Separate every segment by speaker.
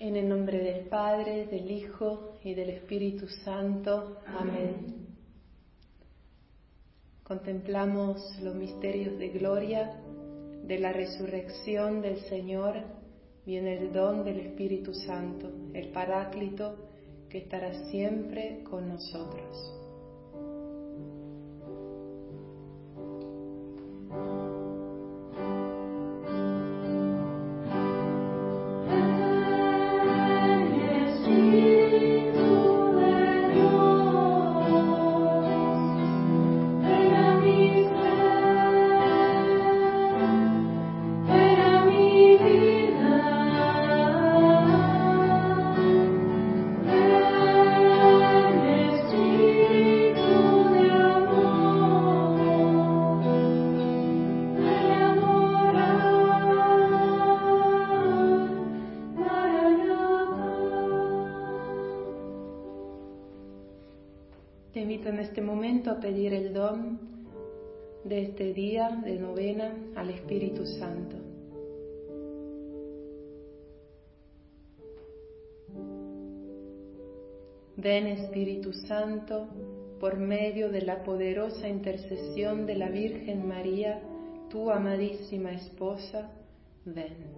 Speaker 1: En el nombre del Padre, del Hijo y del Espíritu Santo. Amén. Contemplamos los misterios de gloria de la resurrección del Señor. Viene el don del Espíritu Santo, el Paráclito que estará siempre con nosotros. Pedir el don de este día de novena al Espíritu Santo. Ven Espíritu Santo, por medio de la poderosa intercesión de la Virgen María, tu amadísima esposa, ven.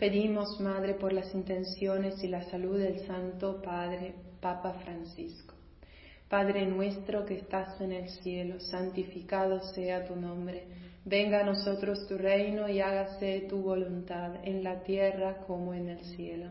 Speaker 1: Pedimos, Madre, por las intenciones y la salud del Santo Padre, Papa Francisco. Padre nuestro que estás en el cielo, santificado sea tu nombre. Venga a nosotros tu reino y hágase tu voluntad en la tierra como en el cielo.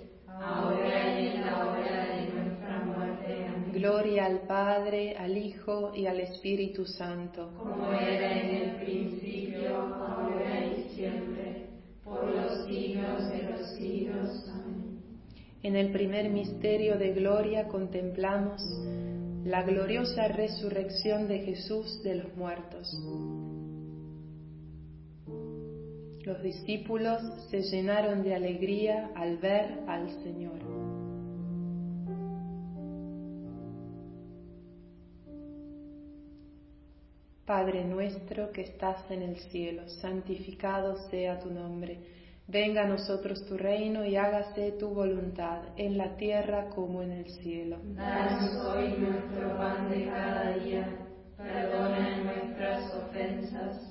Speaker 2: ahora y en la hora de nuestra muerte. Amén.
Speaker 1: Gloria al Padre, al Hijo y al Espíritu Santo.
Speaker 2: Como era en el principio, ahora y siempre, por los siglos de los siglos. Amén.
Speaker 1: En el primer misterio de gloria contemplamos la gloriosa resurrección de Jesús de los muertos. Los discípulos se llenaron de alegría al ver al Señor. Padre nuestro que estás en el cielo, santificado sea tu nombre Venga a nosotros tu reino y hágase tu voluntad en la tierra como en el cielo.
Speaker 2: Danos hoy nuestro pan de cada día, perdona nuestras ofensas,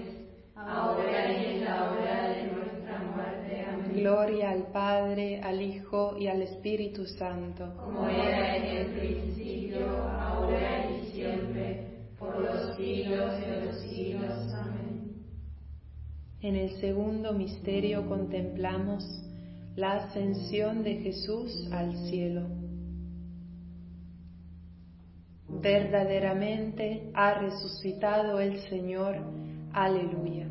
Speaker 2: ahora y en la hora de nuestra muerte. Amén.
Speaker 1: Gloria al Padre, al Hijo y al Espíritu Santo.
Speaker 2: Como era en el principio, ahora y siempre, por los siglos de los siglos. Amén.
Speaker 1: En el segundo misterio contemplamos la ascensión de Jesús al cielo. Verdaderamente ha resucitado el Señor. Aleluya.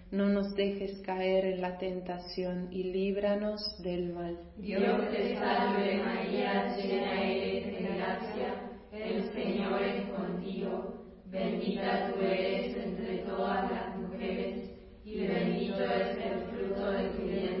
Speaker 1: No nos dejes caer en la tentación y líbranos del mal.
Speaker 2: Dios te salve María, llena eres de gracia, el Señor es contigo. Bendita tú eres entre todas las mujeres, y bendito es el fruto de tu vientre.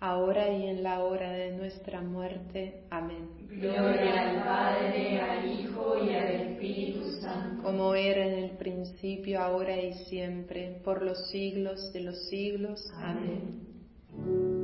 Speaker 1: ahora y en la hora de nuestra muerte. Amén.
Speaker 2: Gloria al Padre, al Hijo y al Espíritu Santo.
Speaker 1: Como era en el principio, ahora y siempre, por los siglos de los siglos. Amén.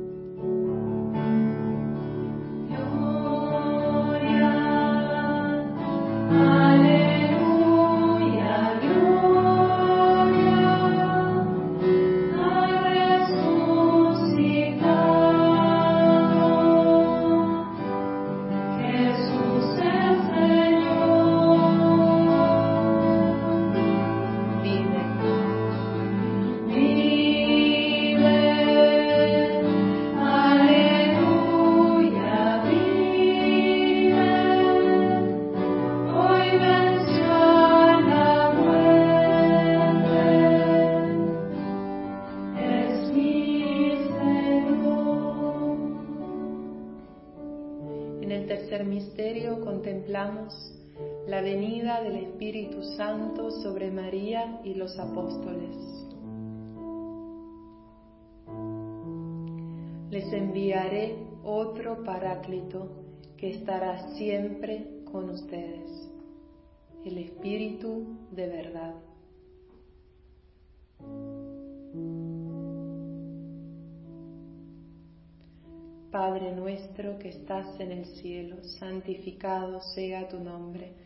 Speaker 1: Espíritu Santo sobre María y los apóstoles. Les enviaré otro paráclito que estará siempre con ustedes, el Espíritu de verdad. Padre nuestro que estás en el cielo, santificado sea tu nombre.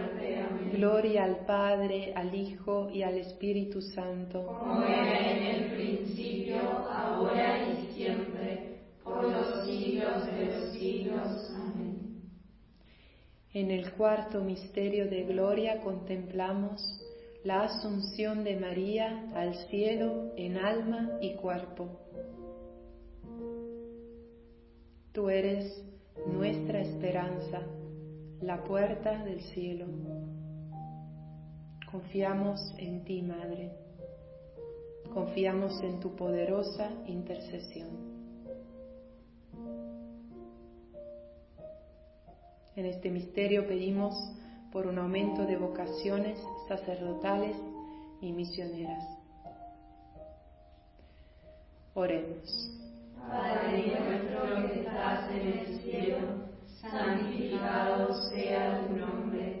Speaker 1: Gloria al Padre, al Hijo y al Espíritu Santo.
Speaker 2: Como era en el principio, ahora y siempre, por los siglos de los siglos. Amén.
Speaker 1: En el cuarto misterio de gloria contemplamos la asunción de María al cielo en alma y cuerpo. Tú eres nuestra esperanza, la puerta del cielo. Confiamos en ti, Madre. Confiamos en tu poderosa intercesión. En este misterio pedimos por un aumento de vocaciones sacerdotales y misioneras. Oremos.
Speaker 2: Padre nuestro que estás en el cielo, santificado sea tu nombre.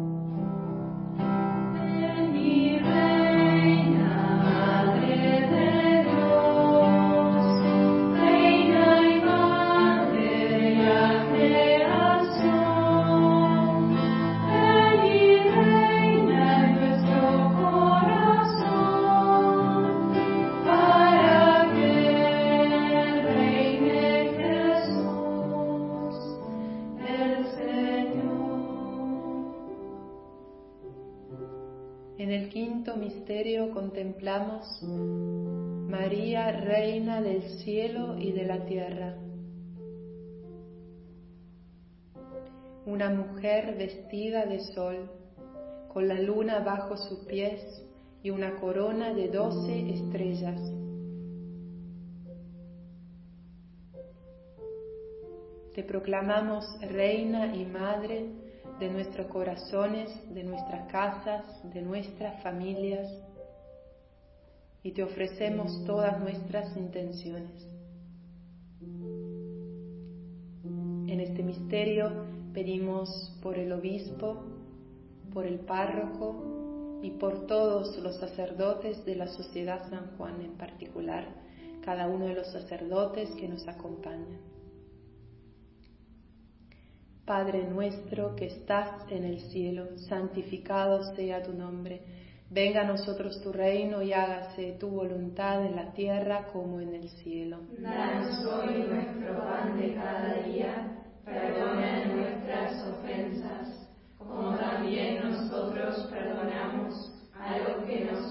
Speaker 2: En el
Speaker 1: quinto misterio contemplamos María, Reina del cielo y de la tierra. Una mujer vestida de sol, con la luna bajo sus pies y una corona de doce estrellas. Te proclamamos Reina y Madre de nuestros corazones, de nuestras casas, de nuestras familias, y te ofrecemos todas nuestras intenciones. En este misterio pedimos por el obispo, por el párroco y por todos los sacerdotes de la Sociedad San Juan en particular, cada uno de los sacerdotes que nos acompañan. Padre nuestro que estás en el cielo, santificado sea tu nombre. Venga a nosotros tu reino y hágase tu voluntad en la tierra como en el cielo.
Speaker 2: Danos hoy nuestro pan de cada día, perdona nuestras ofensas, como también nosotros perdonamos a los que nos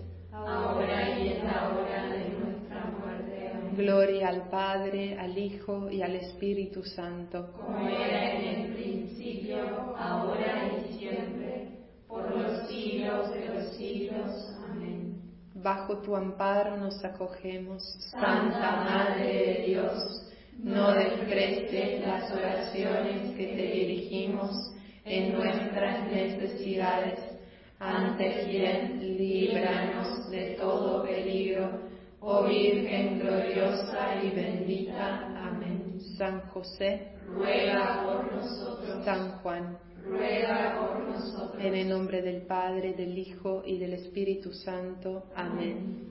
Speaker 2: ahora y en la hora de nuestra muerte. Amén.
Speaker 1: Gloria al Padre, al Hijo y al Espíritu Santo.
Speaker 2: Como era en el principio, ahora y siempre, por los siglos de los siglos. Amén.
Speaker 1: Bajo tu amparo nos acogemos.
Speaker 2: Santa Madre de Dios, no desprecies las oraciones que te dirigimos en nuestras necesidades. Antes bien, líbranos de todo peligro, oh Virgen gloriosa y bendita. Amén.
Speaker 1: San José,
Speaker 2: Ruega por nosotros,
Speaker 1: San Juan,
Speaker 2: ruega por nosotros.
Speaker 1: en el nombre del Padre, del Hijo y del Espíritu Santo. Amén.